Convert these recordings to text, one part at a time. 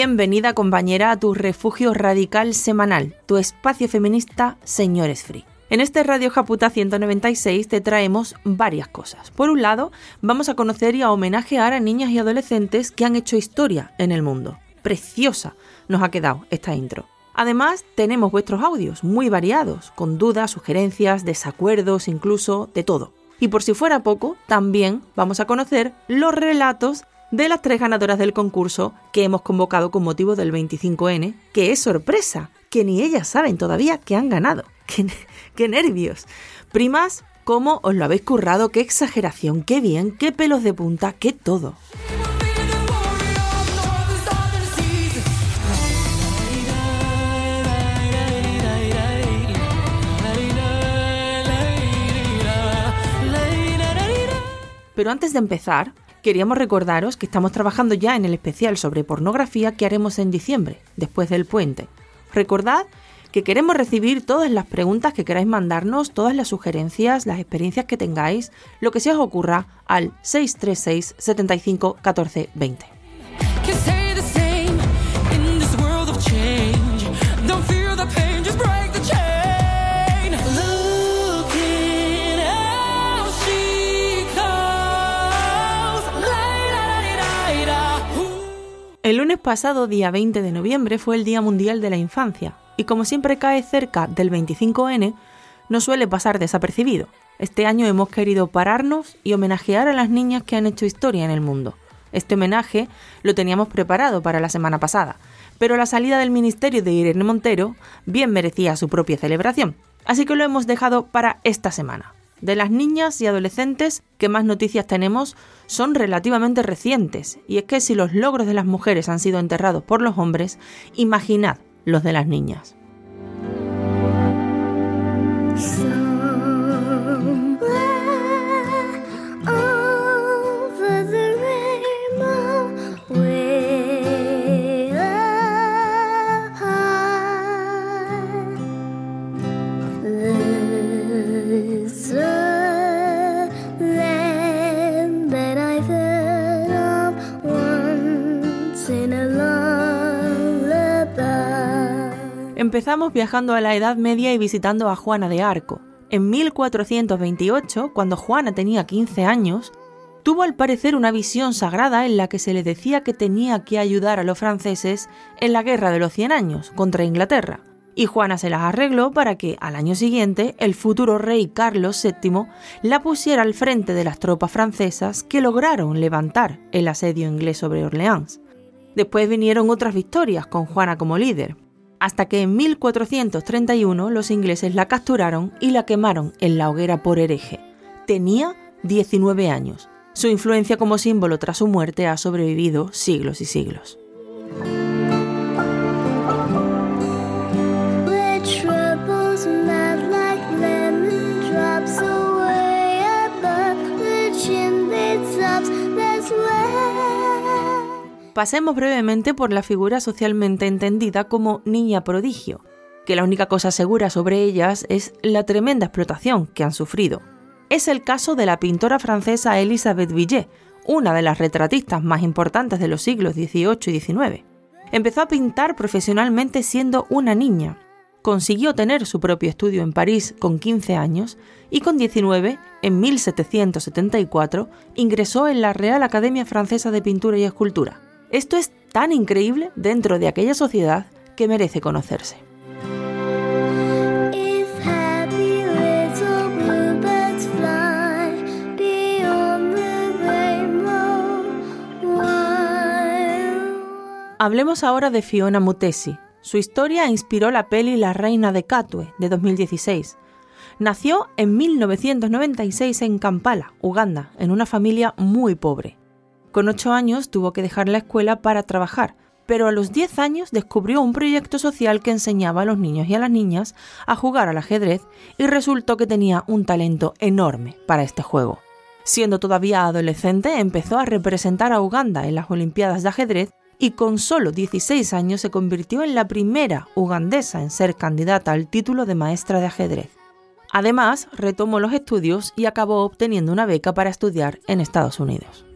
Bienvenida compañera a tu refugio radical semanal, tu espacio feminista Señores Free. En este Radio Japuta 196 te traemos varias cosas. Por un lado, vamos a conocer y a homenajear a niñas y adolescentes que han hecho historia en el mundo. Preciosa nos ha quedado esta intro. Además, tenemos vuestros audios muy variados, con dudas, sugerencias, desacuerdos, incluso de todo. Y por si fuera poco, también vamos a conocer los relatos de las tres ganadoras del concurso que hemos convocado con motivo del 25N, que es sorpresa, que ni ellas saben todavía que han ganado. ¡Qué, qué nervios! Primas, ¿cómo os lo habéis currado? ¡Qué exageración! ¡Qué bien! ¡Qué pelos de punta! ¡Qué todo! Pero antes de empezar, queríamos recordaros que estamos trabajando ya en el especial sobre pornografía que haremos en diciembre, después del puente. Recordad que queremos recibir todas las preguntas que queráis mandarnos, todas las sugerencias, las experiencias que tengáis, lo que se os ocurra al 636 75 14 20. El lunes pasado, día 20 de noviembre, fue el Día Mundial de la Infancia, y como siempre cae cerca del 25N, no suele pasar desapercibido. Este año hemos querido pararnos y homenajear a las niñas que han hecho historia en el mundo. Este homenaje lo teníamos preparado para la semana pasada, pero la salida del ministerio de Irene Montero bien merecía su propia celebración, así que lo hemos dejado para esta semana. De las niñas y adolescentes que más noticias tenemos son relativamente recientes, y es que si los logros de las mujeres han sido enterrados por los hombres, imaginad los de las niñas. Empezamos viajando a la Edad Media y visitando a Juana de Arco. En 1428, cuando Juana tenía 15 años, tuvo al parecer una visión sagrada en la que se le decía que tenía que ayudar a los franceses en la Guerra de los Cien Años contra Inglaterra. Y Juana se las arregló para que, al año siguiente, el futuro rey Carlos VII la pusiera al frente de las tropas francesas que lograron levantar el asedio inglés sobre Orleans. Después vinieron otras victorias con Juana como líder, hasta que en 1431 los ingleses la capturaron y la quemaron en la hoguera por hereje. Tenía 19 años. Su influencia como símbolo tras su muerte ha sobrevivido siglos y siglos. Pasemos brevemente por la figura socialmente entendida como niña prodigio, que la única cosa segura sobre ellas es la tremenda explotación que han sufrido. Es el caso de la pintora francesa Elisabeth Villet, una de las retratistas más importantes de los siglos XVIII y XIX. Empezó a pintar profesionalmente siendo una niña. Consiguió tener su propio estudio en París con 15 años y con 19, en 1774, ingresó en la Real Academia Francesa de Pintura y Escultura. Esto es tan increíble dentro de aquella sociedad que merece conocerse. Hablemos ahora de Fiona Mutesi. Su historia inspiró la peli La Reina de Katwe de 2016. Nació en 1996 en Kampala, Uganda, en una familia muy pobre. Con ocho años tuvo que dejar la escuela para trabajar, pero a los 10 años descubrió un proyecto social que enseñaba a los niños y a las niñas a jugar al ajedrez y resultó que tenía un talento enorme para este juego. Siendo todavía adolescente, empezó a representar a Uganda en las Olimpiadas de ajedrez y con solo 16 años se convirtió en la primera ugandesa en ser candidata al título de maestra de ajedrez. Además, retomó los estudios y acabó obteniendo una beca para estudiar en Estados Unidos.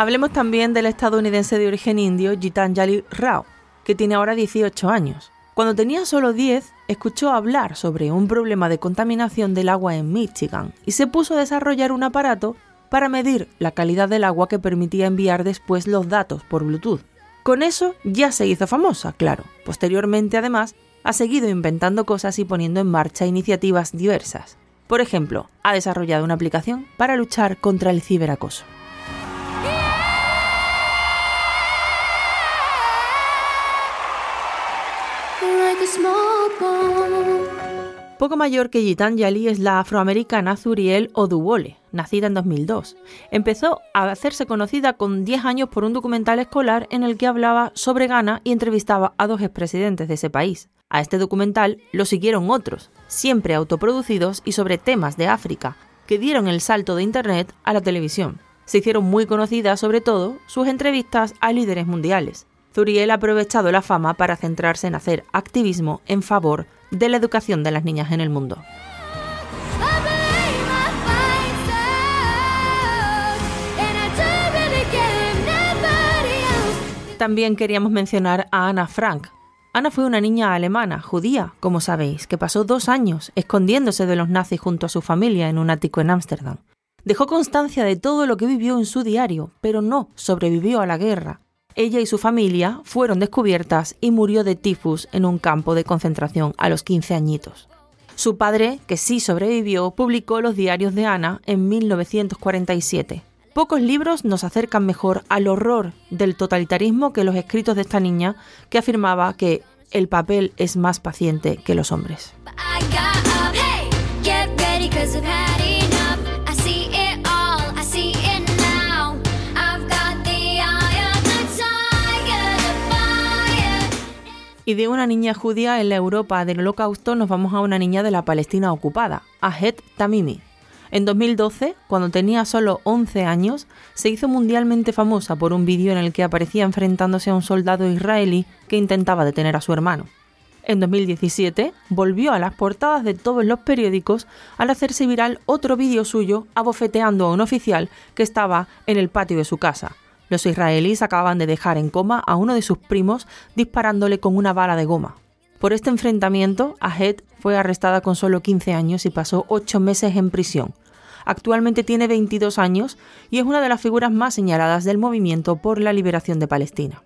Hablemos también del estadounidense de origen indio Gitanjali Rao, que tiene ahora 18 años. Cuando tenía solo 10, escuchó hablar sobre un problema de contaminación del agua en Michigan y se puso a desarrollar un aparato para medir la calidad del agua que permitía enviar después los datos por Bluetooth. Con eso ya se hizo famosa, claro. Posteriormente, además, ha seguido inventando cosas y poniendo en marcha iniciativas diversas. Por ejemplo, ha desarrollado una aplicación para luchar contra el ciberacoso. Poco mayor que Gitanjali es la afroamericana Zuriel Oduwole, nacida en 2002. Empezó a hacerse conocida con 10 años por un documental escolar en el que hablaba sobre Ghana y entrevistaba a dos expresidentes de ese país. A este documental lo siguieron otros, siempre autoproducidos y sobre temas de África, que dieron el salto de Internet a la televisión. Se hicieron muy conocidas sobre todo sus entrevistas a líderes mundiales. Zuriel ha aprovechado la fama para centrarse en hacer activismo en favor de la educación de las niñas en el mundo. También queríamos mencionar a Ana Frank. Ana fue una niña alemana, judía, como sabéis, que pasó dos años escondiéndose de los nazis junto a su familia en un ático en Ámsterdam. Dejó constancia de todo lo que vivió en su diario, pero no sobrevivió a la guerra ella y su familia fueron descubiertas y murió de tifus en un campo de concentración a los 15 añitos. Su padre, que sí sobrevivió, publicó los diarios de Ana en 1947. Pocos libros nos acercan mejor al horror del totalitarismo que los escritos de esta niña, que afirmaba que el papel es más paciente que los hombres. Y de una niña judía en la Europa del Holocausto nos vamos a una niña de la Palestina ocupada, Ahed Tamimi. En 2012, cuando tenía solo 11 años, se hizo mundialmente famosa por un vídeo en el que aparecía enfrentándose a un soldado israelí que intentaba detener a su hermano. En 2017 volvió a las portadas de todos los periódicos al hacerse viral otro vídeo suyo abofeteando a un oficial que estaba en el patio de su casa, los israelíes acababan de dejar en coma a uno de sus primos disparándole con una bala de goma. Por este enfrentamiento, Ahed fue arrestada con solo 15 años y pasó 8 meses en prisión. Actualmente tiene 22 años y es una de las figuras más señaladas del movimiento por la liberación de Palestina.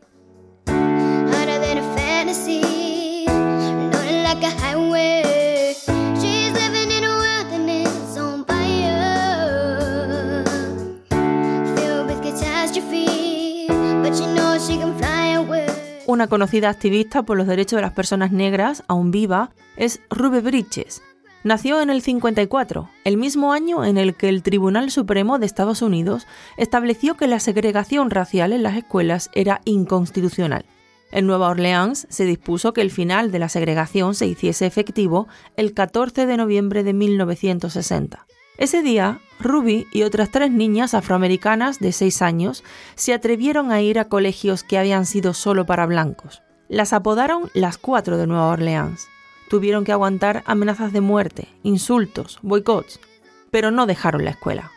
Una conocida activista por los derechos de las personas negras, aún viva, es Ruby Bridges. Nació en el 54, el mismo año en el que el Tribunal Supremo de Estados Unidos estableció que la segregación racial en las escuelas era inconstitucional. En Nueva Orleans se dispuso que el final de la segregación se hiciese efectivo el 14 de noviembre de 1960. Ese día, Ruby y otras tres niñas afroamericanas de 6 años se atrevieron a ir a colegios que habían sido solo para blancos. Las apodaron las cuatro de Nueva Orleans. Tuvieron que aguantar amenazas de muerte, insultos, boicots, pero no dejaron la escuela.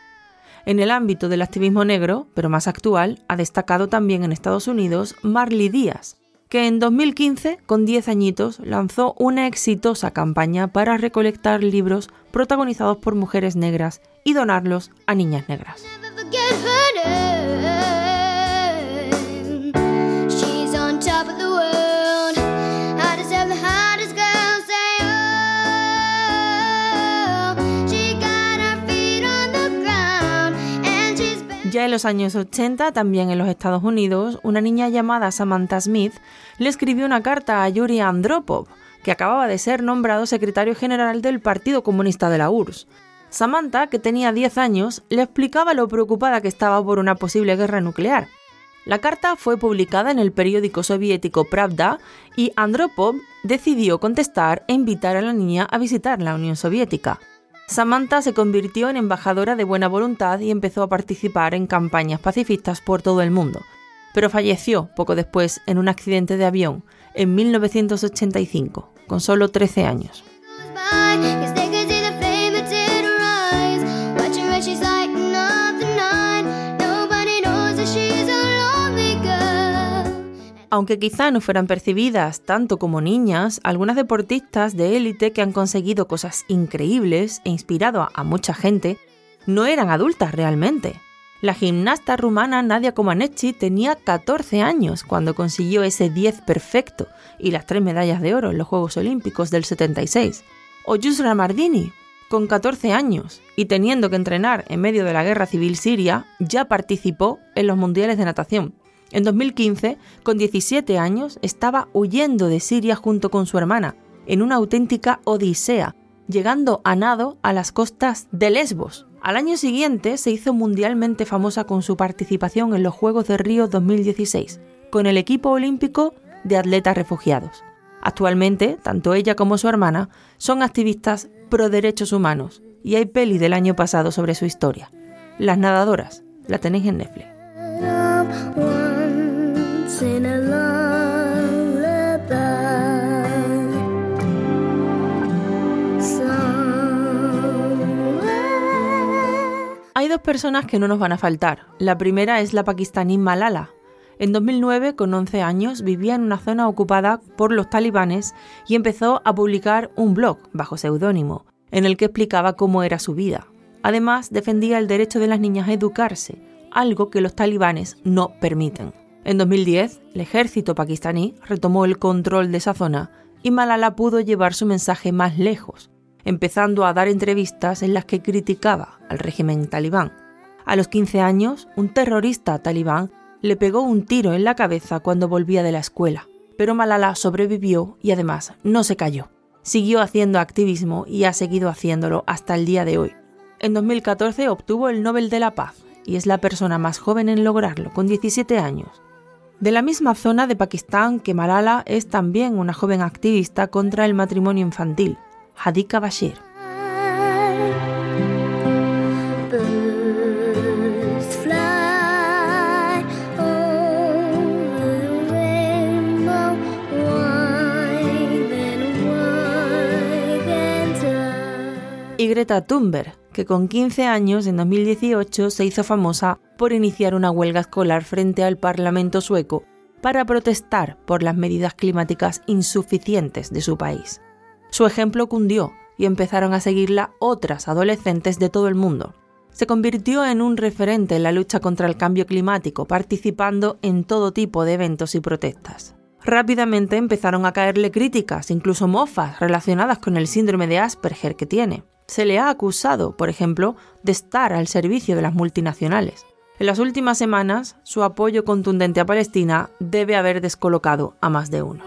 En el ámbito del activismo negro, pero más actual, ha destacado también en Estados Unidos Marley Díaz, que en 2015, con 10 añitos, lanzó una exitosa campaña para recolectar libros protagonizados por mujeres negras y donarlos a niñas negras. En los años 80, también en los Estados Unidos, una niña llamada Samantha Smith le escribió una carta a Yuri Andropov, que acababa de ser nombrado secretario general del Partido Comunista de la URSS. Samantha, que tenía 10 años, le explicaba lo preocupada que estaba por una posible guerra nuclear. La carta fue publicada en el periódico soviético Pravda y Andropov decidió contestar e invitar a la niña a visitar la Unión Soviética. Samantha se convirtió en embajadora de buena voluntad y empezó a participar en campañas pacifistas por todo el mundo, pero falleció poco después en un accidente de avión en 1985, con solo 13 años. Aunque quizá no fueran percibidas tanto como niñas, algunas deportistas de élite que han conseguido cosas increíbles e inspirado a mucha gente, no eran adultas realmente. La gimnasta rumana Nadia Comaneci tenía 14 años cuando consiguió ese 10 perfecto y las tres medallas de oro en los Juegos Olímpicos del 76. O Yusra Mardini, con 14 años y teniendo que entrenar en medio de la guerra civil siria, ya participó en los Mundiales de Natación en 2015, con 17 años, estaba huyendo de Siria junto con su hermana, en una auténtica odisea, llegando a nado a las costas de Lesbos. Al año siguiente se hizo mundialmente famosa con su participación en los Juegos de Río 2016, con el equipo olímpico de atletas refugiados. Actualmente, tanto ella como su hermana son activistas pro derechos humanos y hay peli del año pasado sobre su historia. Las nadadoras, la tenéis en Netflix. Hay dos personas que no nos van a faltar. La primera es la pakistaní Malala. En 2009, con 11 años, vivía en una zona ocupada por los talibanes y empezó a publicar un blog bajo seudónimo, en el que explicaba cómo era su vida. Además, defendía el derecho de las niñas a educarse, algo que los talibanes no permiten. En 2010, el ejército pakistaní retomó el control de esa zona y Malala pudo llevar su mensaje más lejos, empezando a dar entrevistas en las que criticaba al régimen talibán. A los 15 años, un terrorista talibán le pegó un tiro en la cabeza cuando volvía de la escuela, pero Malala sobrevivió y además no se cayó. Siguió haciendo activismo y ha seguido haciéndolo hasta el día de hoy. En 2014 obtuvo el Nobel de la Paz y es la persona más joven en lograrlo, con 17 años. De la misma zona de Pakistán que Malala es también una joven activista contra el matrimonio infantil, Hadika Bashir. y Greta Thunberg, que con 15 años en 2018 se hizo famosa por iniciar una huelga escolar frente al Parlamento sueco para protestar por las medidas climáticas insuficientes de su país. Su ejemplo cundió y empezaron a seguirla otras adolescentes de todo el mundo. Se convirtió en un referente en la lucha contra el cambio climático, participando en todo tipo de eventos y protestas. Rápidamente empezaron a caerle críticas, incluso mofas, relacionadas con el síndrome de Asperger que tiene se le ha acusado, por ejemplo, de estar al servicio de las multinacionales. En las últimas semanas, su apoyo contundente a Palestina debe haber descolocado a más de uno.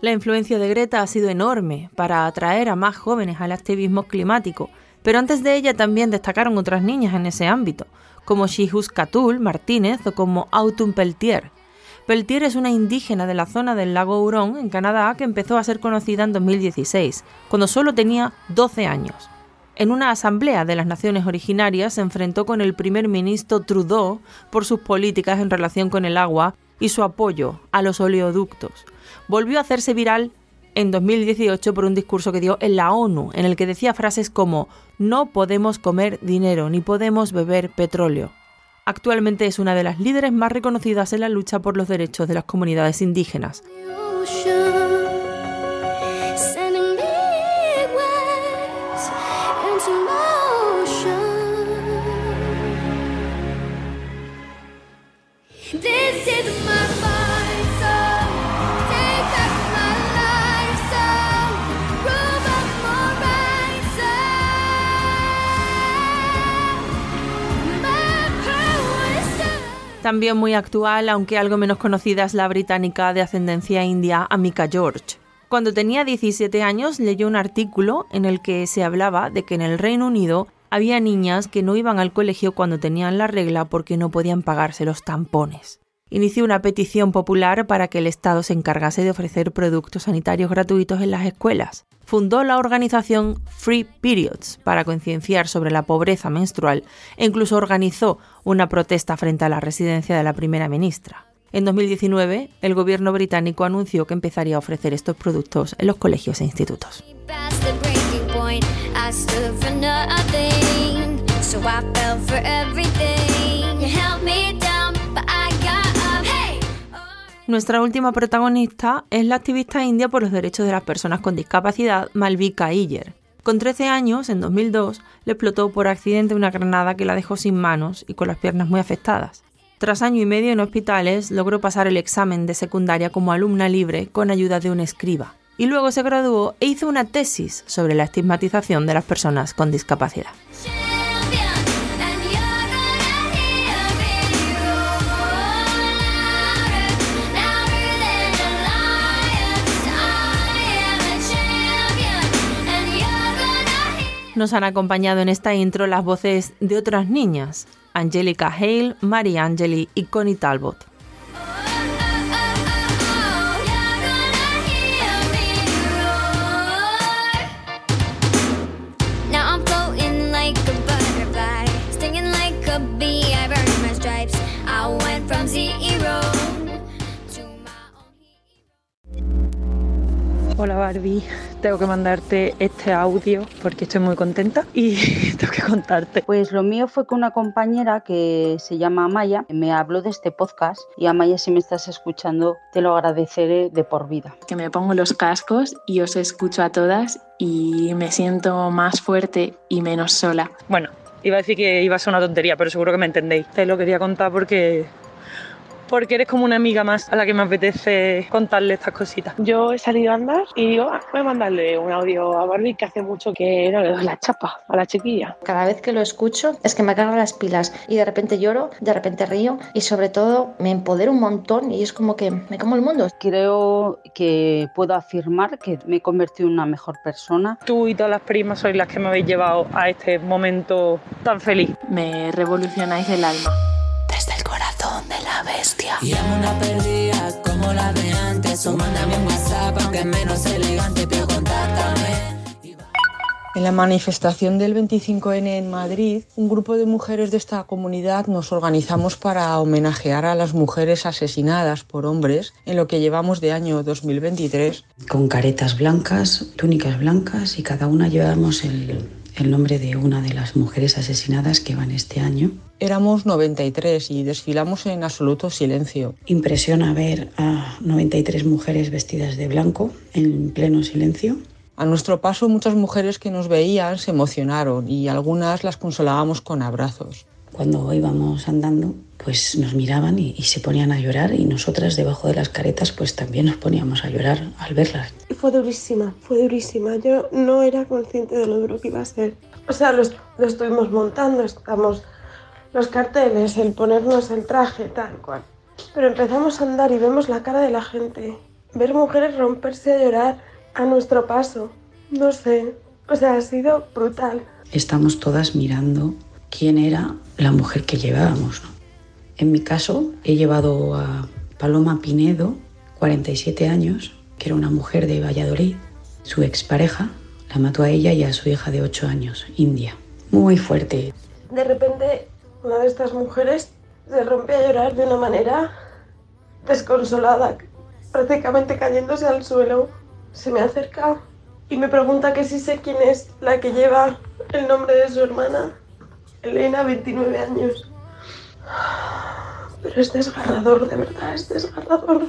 La influencia de Greta ha sido enorme para atraer a más jóvenes al activismo climático, pero antes de ella también destacaron otras niñas en ese ámbito, como Shihus Katul Martínez o como Autumn Peltier. Peltier es una indígena de la zona del lago Huron, en Canadá, que empezó a ser conocida en 2016, cuando solo tenía 12 años. En una asamblea de las naciones originarias se enfrentó con el primer ministro Trudeau por sus políticas en relación con el agua y su apoyo a los oleoductos. Volvió a hacerse viral en 2018 por un discurso que dio en la ONU, en el que decía frases como no podemos comer dinero ni podemos beber petróleo. Actualmente es una de las líderes más reconocidas en la lucha por los derechos de las comunidades indígenas. También muy actual, aunque algo menos conocida, es la británica de ascendencia india Amika George. Cuando tenía 17 años leyó un artículo en el que se hablaba de que en el Reino Unido había niñas que no iban al colegio cuando tenían la regla porque no podían pagarse los tampones. Inició una petición popular para que el Estado se encargase de ofrecer productos sanitarios gratuitos en las escuelas. Fundó la organización Free Periods para concienciar sobre la pobreza menstrual e incluso organizó una protesta frente a la residencia de la primera ministra. En 2019, el gobierno británico anunció que empezaría a ofrecer estos productos en los colegios e institutos. Nuestra última protagonista es la activista india por los derechos de las personas con discapacidad Malvika Iyer. Con 13 años, en 2002, le explotó por accidente una granada que la dejó sin manos y con las piernas muy afectadas. Tras año y medio en hospitales, logró pasar el examen de secundaria como alumna libre con ayuda de un escriba. Y luego se graduó e hizo una tesis sobre la estigmatización de las personas con discapacidad. Nos han acompañado en esta intro las voces de otras niñas, Angelica Hale, Mary Angeli y Connie Talbot. Hola Barbie, tengo que mandarte este audio porque estoy muy contenta y tengo que contarte. Pues lo mío fue con una compañera que se llama Amaya, me habló de este podcast y Amaya si me estás escuchando te lo agradeceré de por vida. Que me pongo los cascos y os escucho a todas y me siento más fuerte y menos sola. Bueno, iba a decir que iba a ser una tontería, pero seguro que me entendéis. Te lo quería contar porque porque eres como una amiga más a la que me apetece contarle estas cositas. Yo he salido a andar y digo, ah, voy a mandarle un audio a Barbie que hace mucho que no le doy la chapa a la chiquilla. Cada vez que lo escucho es que me cargo las pilas y de repente lloro, de repente río y sobre todo me empodero un montón y es como que me como el mundo. Creo que puedo afirmar que me he convertido en una mejor persona. Tú y todas las primas sois las que me habéis llevado a este momento tan feliz. Me revolucionáis el alma la bestia. Y amo una perdida como la de antes. O mándame un WhatsApp, aunque es menos elegante, pero contáctame. En la manifestación del 25N en Madrid, un grupo de mujeres de esta comunidad nos organizamos para homenajear a las mujeres asesinadas por hombres en lo que llevamos de año 2023. Con caretas blancas, túnicas blancas y cada una llevamos el, el nombre de una de las mujeres asesinadas que van este año. Éramos 93 y desfilamos en absoluto silencio. Impresiona ver a 93 mujeres vestidas de blanco en pleno silencio. A nuestro paso muchas mujeres que nos veían se emocionaron y algunas las consolábamos con abrazos. Cuando íbamos andando, pues nos miraban y, y, se ponían a llorar y nosotras debajo de las caretas pues también nos poníamos a llorar al verlas. Fue durísima, fue durísima. Yo no era consciente de lo duro que iba a ser. O sea, lo, lo estuvimos montando, estamos los carteles, el ponernos el traje, tal cual. Pero empezamos a andar y vemos la cara de la gente. Ver mujeres romperse a llorar a nuestro paso. No sé, o sea, ha sido brutal. Estamos todas mirando quién era la mujer que llevábamos. ¿no? En mi caso, he llevado a Paloma Pinedo, 47 años, que era una mujer de Valladolid. Su expareja la mató a ella y a su hija de 8 años, India. Muy fuerte. De repente, una de estas mujeres se rompe a llorar de una manera desconsolada, prácticamente cayéndose al suelo. Se me acerca y me pregunta que si sé quién es la que lleva el nombre de su hermana, Elena, 29 años. Pero es desgarrador, de verdad, es desgarrador.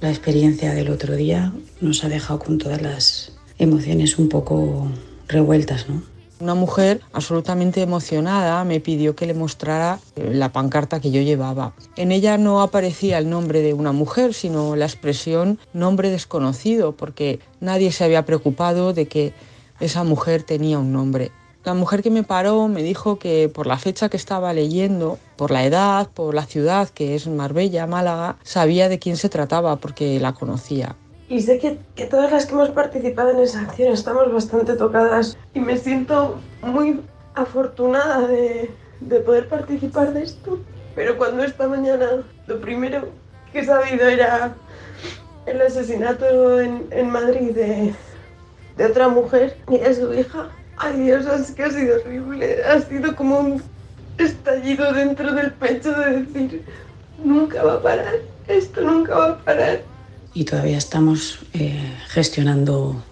La experiencia del otro día nos ha dejado con todas las emociones un poco revueltas, ¿no? Una mujer absolutamente emocionada me pidió que le mostrara la pancarta que yo llevaba. En ella no aparecía el nombre de una mujer, sino la expresión nombre desconocido, porque nadie se había preocupado de que esa mujer tenía un nombre. La mujer que me paró me dijo que por la fecha que estaba leyendo, por la edad, por la ciudad, que es Marbella, Málaga, sabía de quién se trataba porque la conocía. Y sé que, que, todas las que hemos participado en esa acción estamos bastante tocadas y me siento muy afortunada de, de poder participar de esto. Pero cuando esta mañana lo primero que he sabido era el asesinato en, en Madrid de, de, otra mujer y de su hija, ay Dios, es que ha sido horrible. Ha sido como un estallido dentro del pecho de decir, nunca va a parar, esto nunca va a parar. Y todavía estamos eh, gestionando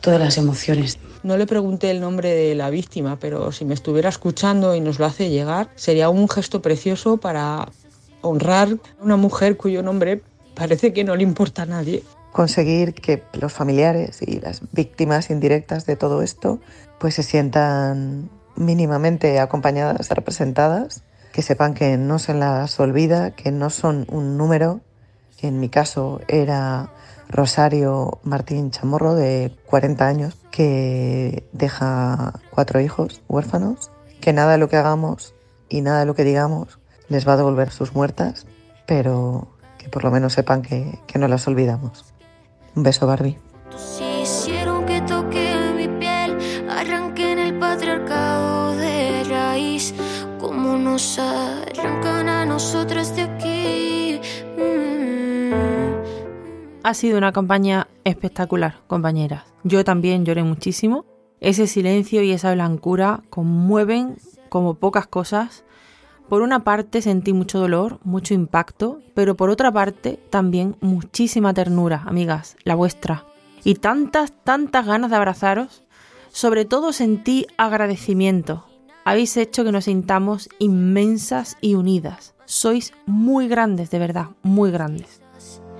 todas las emociones. No le pregunté el nombre de la víctima, pero si me estuviera escuchando y nos lo hace llegar, sería un gesto precioso para honrar a una mujer cuyo nombre parece que no le importa a nadie. Conseguir que los familiares y las víctimas indirectas de todo esto pues se sientan mínimamente acompañadas, representadas, que sepan que no se las olvida, que no son un número, que en mi caso era Rosario Martín Chamorro, de 40 años, que deja cuatro hijos huérfanos, que nada de lo que hagamos y nada de lo que digamos les va a devolver sus muertas, pero que por lo menos sepan que, que no las olvidamos. Un beso, Barbie. hicieron que toque mi piel, arranquen el patriarcado de raíz, como nos arrancan a nosotras de aquí. Ha sido una campaña espectacular, compañeras. Yo también lloré muchísimo. Ese silencio y esa blancura conmueven como pocas cosas. Por una parte sentí mucho dolor, mucho impacto, pero por otra parte también muchísima ternura, amigas, la vuestra. Y tantas, tantas ganas de abrazaros. Sobre todo sentí agradecimiento. Habéis hecho que nos sintamos inmensas y unidas. Sois muy grandes, de verdad, muy grandes.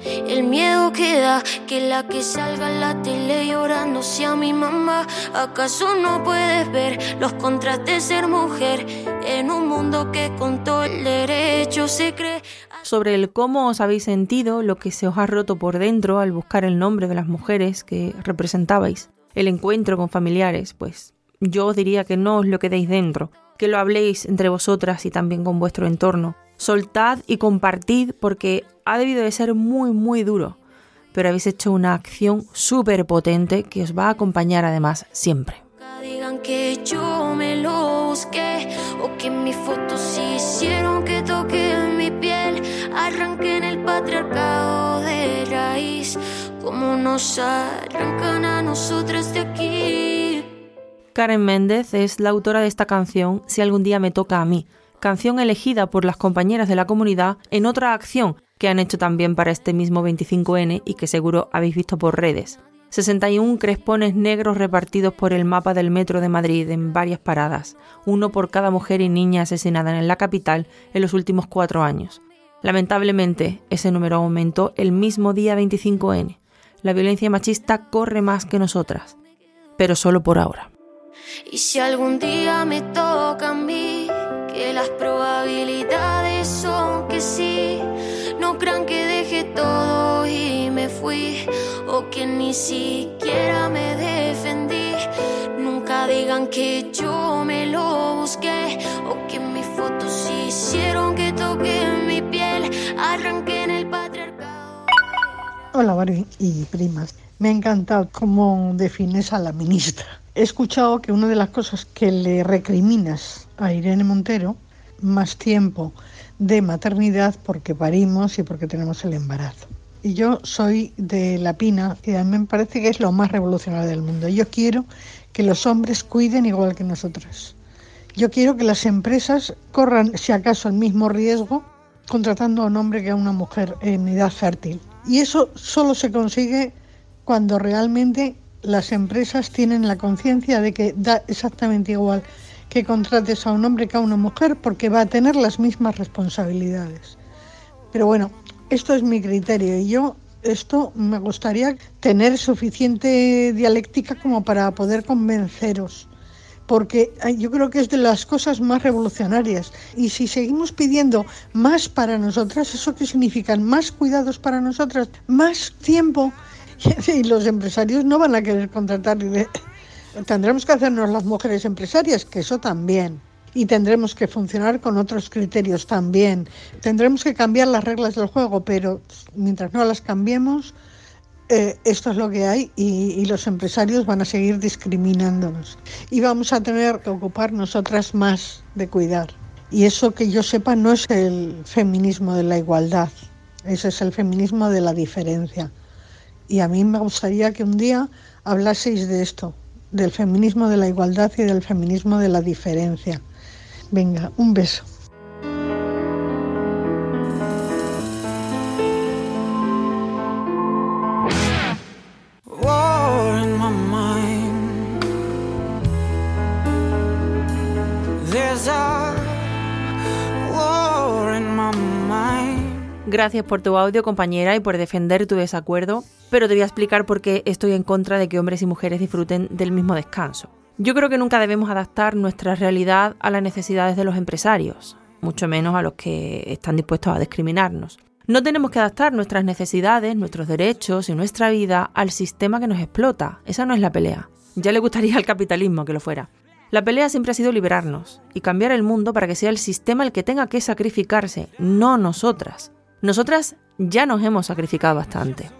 El miedo que da que la que salga en la tele llorando sea mi mamá. ¿Acaso no puedes ver los contras de ser mujer en un mundo que con todo el derecho se cree? Sobre el cómo os habéis sentido, lo que se os ha roto por dentro al buscar el nombre de las mujeres que representabais, el encuentro con familiares, pues yo os diría que no os lo quedéis dentro, que lo habléis entre vosotras y también con vuestro entorno. Soltad y compartid porque ha debido de ser muy muy duro, pero habéis hecho una acción súper potente que os va a acompañar además siempre. Digan que yo me lo busqué o que mis fotos hicieron que toque mi piel, arranquen el patriarcado de raíz, como nos arrancan a nosotras de aquí. Karen Méndez es la autora de esta canción Si algún día me toca a mí, canción elegida por las compañeras de la comunidad en otra acción que han hecho también para este mismo 25N y que seguro habéis visto por redes. 61 crespones negros repartidos por el mapa del metro de Madrid en varias paradas, uno por cada mujer y niña asesinada en la capital en los últimos cuatro años. Lamentablemente, ese número aumentó el mismo día 25N. La violencia machista corre más que nosotras, pero solo por ahora. Que las probabilidades son que sí, no crean que dejé todo y me fui, o que ni siquiera me defendí. Nunca digan que yo me lo busqué, o que mis fotos hicieron que toque mi piel, arranquen el patriarcado. Hola Barbie y primas. Me ha encantado cómo defines a la ministra. He escuchado que una de las cosas que le recriminas a Irene Montero, más tiempo de maternidad porque parimos y porque tenemos el embarazo. Y yo soy de la Pina y a mí me parece que es lo más revolucionario del mundo. Yo quiero que los hombres cuiden igual que nosotros. Yo quiero que las empresas corran, si acaso, el mismo riesgo contratando a un hombre que a una mujer en edad fértil. Y eso solo se consigue cuando realmente las empresas tienen la conciencia de que da exactamente igual que contrates a un hombre que a una mujer porque va a tener las mismas responsabilidades. Pero bueno, esto es mi criterio y yo esto me gustaría tener suficiente dialéctica como para poder convenceros porque yo creo que es de las cosas más revolucionarias. Y si seguimos pidiendo más para nosotras, ¿eso qué significa? Más cuidados para nosotras, más tiempo. Y los empresarios no van a querer contratar Tendremos que hacernos las mujeres empresarias, que eso también. Y tendremos que funcionar con otros criterios también. Tendremos que cambiar las reglas del juego, pero mientras no las cambiemos, eh, esto es lo que hay y, los empresarios van a seguir discriminándonos. Y vamos a tener que ocupar nosotras más de cuidar. Y eso que yo sepa no es el feminismo de la igualdad, ese es el feminismo de la diferencia. Y a mí me gustaría que un día hablaseis de esto, del feminismo de la igualdad y del feminismo de la diferencia. Venga, un beso. Gracias por tu audio, compañera, y por defender tu desacuerdo, pero te voy a explicar por qué estoy en contra de que hombres y mujeres disfruten del mismo descanso. Yo creo que nunca debemos adaptar nuestra realidad a las necesidades de los empresarios, mucho menos a los que están dispuestos a discriminarnos. No tenemos que adaptar nuestras necesidades, nuestros derechos y nuestra vida al sistema que nos explota. Esa no es la pelea. Ya le gustaría al capitalismo que lo fuera. La pelea siempre ha sido liberarnos y cambiar el mundo para que sea el sistema el que tenga que sacrificarse, no nosotras. Nosotras ya nos hemos sacrificado bastante.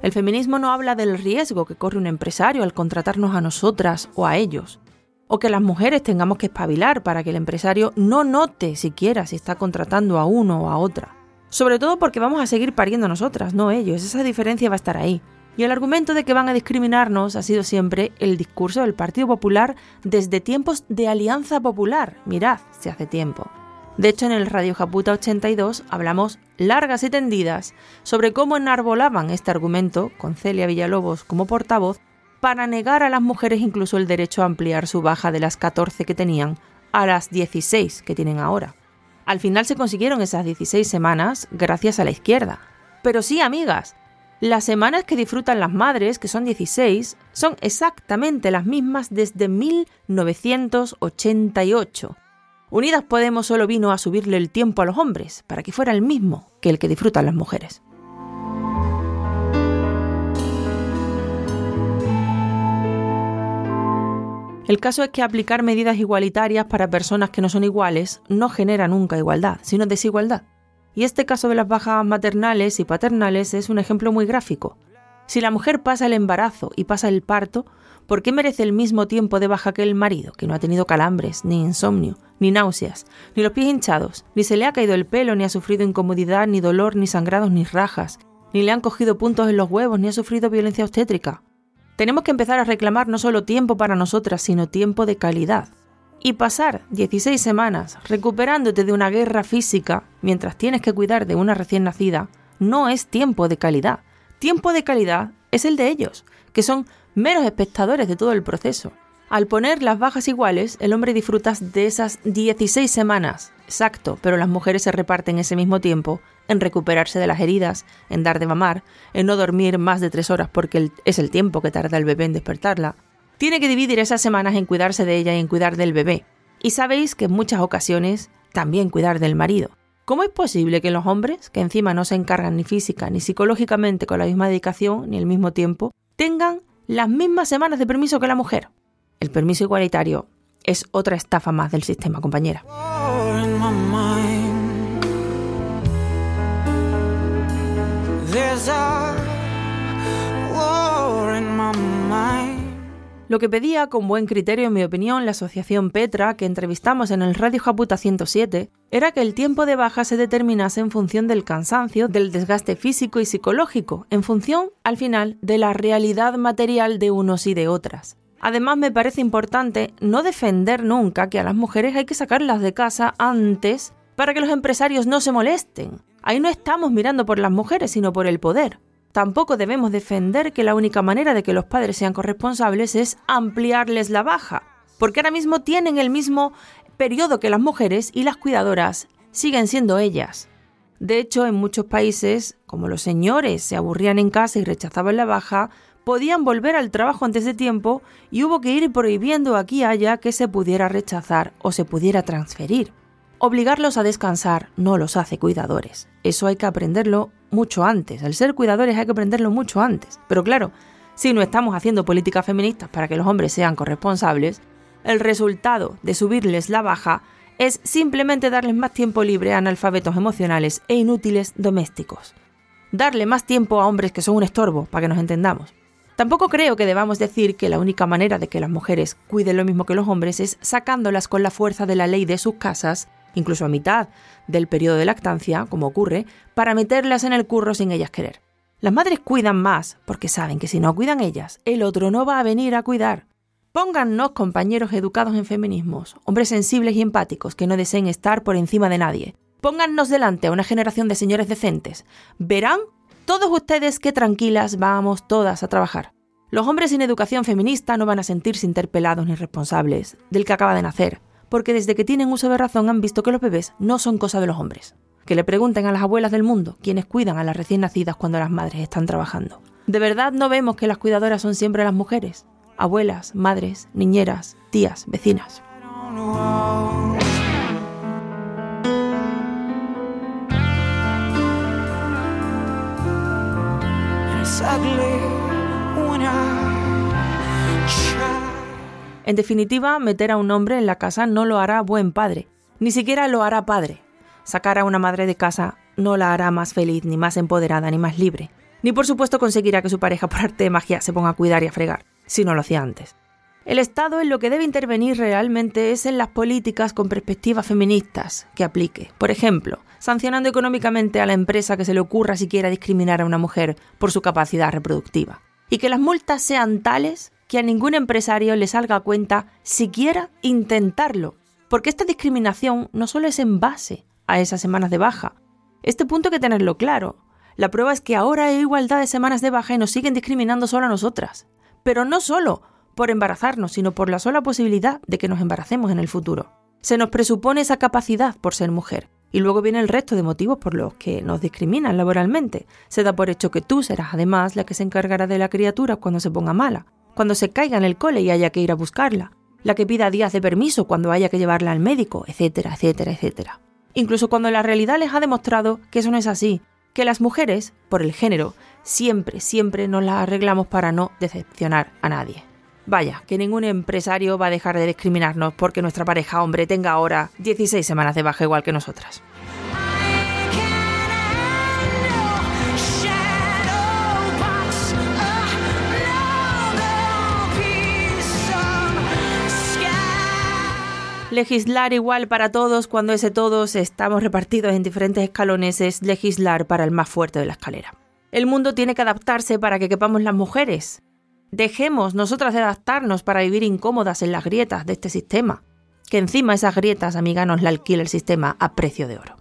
El feminismo no habla del riesgo que corre un empresario al contratarnos a nosotras o a ellos, o que las mujeres tengamos que espabilar para que el empresario no note siquiera si está contratando a uno o a otra. Sobre todo porque vamos a seguir pariendo nosotras, no ellos, esa diferencia va a estar ahí. Y el argumento de que van a discriminarnos ha sido siempre el discurso del Partido Popular desde tiempos de Alianza Popular. Mirad, se hace tiempo. De hecho, en el Radio Japuta 82 hablamos largas y tendidas sobre cómo enarbolaban este argumento, con Celia Villalobos como portavoz, para negar a las mujeres incluso el derecho a ampliar su baja de las 14 que tenían a las 16 que tienen ahora. Al final se consiguieron esas 16 semanas gracias a la izquierda. Pero sí, amigas, las semanas que disfrutan las madres, que son 16, son exactamente las mismas desde 1988 Unidas Podemos solo vino a subirle el tiempo a los hombres para que fuera el mismo que el que disfrutan las mujeres. El caso es que aplicar medidas igualitarias para personas que no son iguales no genera nunca igualdad, sino desigualdad. Y este caso de las bajas maternales y paternales es un ejemplo muy gráfico. Si la mujer pasa el embarazo y pasa el parto, ¿por qué merece el mismo tiempo de baja que el marido, que no ha tenido calambres, ni insomnio, ni náuseas, ni los pies hinchados, ni se le ha caído el pelo, ni ha sufrido incomodidad, ni dolor, ni sangrados, ni rajas, ni le han cogido puntos en los huevos, ni ha sufrido violencia obstétrica? Tenemos que empezar a reclamar no solo tiempo para nosotras, sino tiempo de calidad. Y pasar 16 semanas recuperándote de una guerra física mientras tienes que cuidar de una recién nacida no es tiempo de calidad. Tiempo de calidad es el de ellos, que son meros espectadores de todo el proceso. Al poner las bajas iguales, el hombre disfruta de esas 16 semanas, exacto, pero las mujeres se reparten ese mismo tiempo en recuperarse de las heridas, en dar de mamar, en no dormir más de tres horas porque es el tiempo que tarda el bebé en despertarla. Tiene que dividir esas semanas en cuidarse de ella y en cuidar del bebé. Y sabéis que en muchas ocasiones también cuidar del marido. ¿Cómo es posible que los hombres, que encima no se encargan ni física ni psicológicamente con la misma dedicación ni el mismo tiempo, tengan las mismas semanas de permiso que la mujer. El permiso igualitario es otra estafa más del sistema, compañera. Lo que pedía con buen criterio, en mi opinión, la asociación Petra, que entrevistamos en el Radio Japuta 107, era que el tiempo de baja se determinase en función del cansancio, del desgaste físico y psicológico, en función, al final, de la realidad material de unos y de otras. Además, me parece importante no defender nunca que a las mujeres hay que sacarlas de casa antes para que los empresarios no se molesten. Ahí no estamos mirando por las mujeres, sino por el poder. Tampoco debemos defender que la única manera de que los padres sean corresponsables es ampliarles la baja, porque ahora mismo tienen el mismo periodo que las mujeres y las cuidadoras siguen siendo ellas. De hecho, en muchos países, como los señores se aburrían en casa y rechazaban la baja, podían volver al trabajo antes de tiempo y hubo que ir prohibiendo aquí y allá que se pudiera rechazar o se pudiera transferir. Obligarlos a descansar no los hace cuidadores. Eso hay que aprenderlo mucho antes. Al ser cuidadores hay que aprenderlo mucho antes. Pero claro, si no estamos haciendo políticas feministas para que los hombres sean corresponsables, el resultado de subirles la baja es simplemente darles más tiempo libre a analfabetos emocionales e inútiles domésticos. Darle más tiempo a hombres que son un estorbo, para que nos entendamos. Tampoco creo que debamos decir que la única manera de que las mujeres cuiden lo mismo que los hombres es sacándolas con la fuerza de la ley de sus casas, incluso a mitad del periodo de lactancia, como ocurre, para meterlas en el curro sin ellas querer. Las madres cuidan más porque saben que si no cuidan ellas, el otro no va a venir a cuidar. Póngannos compañeros educados en feminismos, hombres sensibles y empáticos que no deseen estar por encima de nadie. Póngannos delante a una generación de señores decentes. Verán todos ustedes qué tranquilas vamos todas a trabajar. Los hombres sin educación feminista no van a sentirse interpelados ni responsables del que acaba de nacer, porque desde que tienen uso de razón han visto que los bebés no son cosa de los hombres. Que le pregunten a las abuelas del mundo, quienes cuidan a las recién nacidas cuando las madres están trabajando. ¿De verdad no vemos que las cuidadoras son siempre las mujeres? Abuelas, madres, niñeras, tías, vecinas. En definitiva, meter a un hombre en la casa no lo hará buen padre, ni siquiera lo hará padre. Sacar a una madre de casa no la hará más feliz, ni más empoderada, ni más libre. Ni por supuesto conseguirá que su pareja por arte de magia se ponga a cuidar y a fregar, si no lo hacía antes. El Estado en lo que debe intervenir realmente es en las políticas con perspectivas feministas que aplique. Por ejemplo, sancionando económicamente a la empresa que se le ocurra siquiera discriminar a una mujer por su capacidad reproductiva. Y que las multas sean tales que a ningún empresario le salga a cuenta siquiera intentarlo. Porque esta discriminación no solo es en base a esas semanas de baja. Este punto hay que tenerlo claro. La prueba es que ahora hay igualdad de semanas de baja y nos siguen discriminando solo a nosotras. Pero no solo por embarazarnos, sino por la sola posibilidad de que nos embaracemos en el futuro. Se nos presupone esa capacidad por ser mujer. Y luego viene el resto de motivos por los que nos discriminan laboralmente. Se da por hecho que tú serás además la que se encargará de la criatura cuando se ponga mala, cuando se caiga en el cole y haya que ir a buscarla, la que pida días de permiso cuando haya que llevarla al médico, etcétera, etcétera, etcétera. Incluso cuando la realidad les ha demostrado que eso no es así, que las mujeres, por el género, siempre, siempre nos las arreglamos para no decepcionar a nadie. Vaya, que ningún empresario va a dejar de discriminarnos porque nuestra pareja hombre tenga ahora 16 semanas de baja igual que nosotras. Legislar igual para todos cuando ese todos estamos repartidos en diferentes escalones es legislar para el más fuerte de la escalera. El mundo tiene que adaptarse para que quepamos las mujeres, Dejemos nosotras de adaptarnos para vivir incómodas en las grietas de este sistema, que encima esas grietas, amiga, nos la alquila el sistema a precio de oro.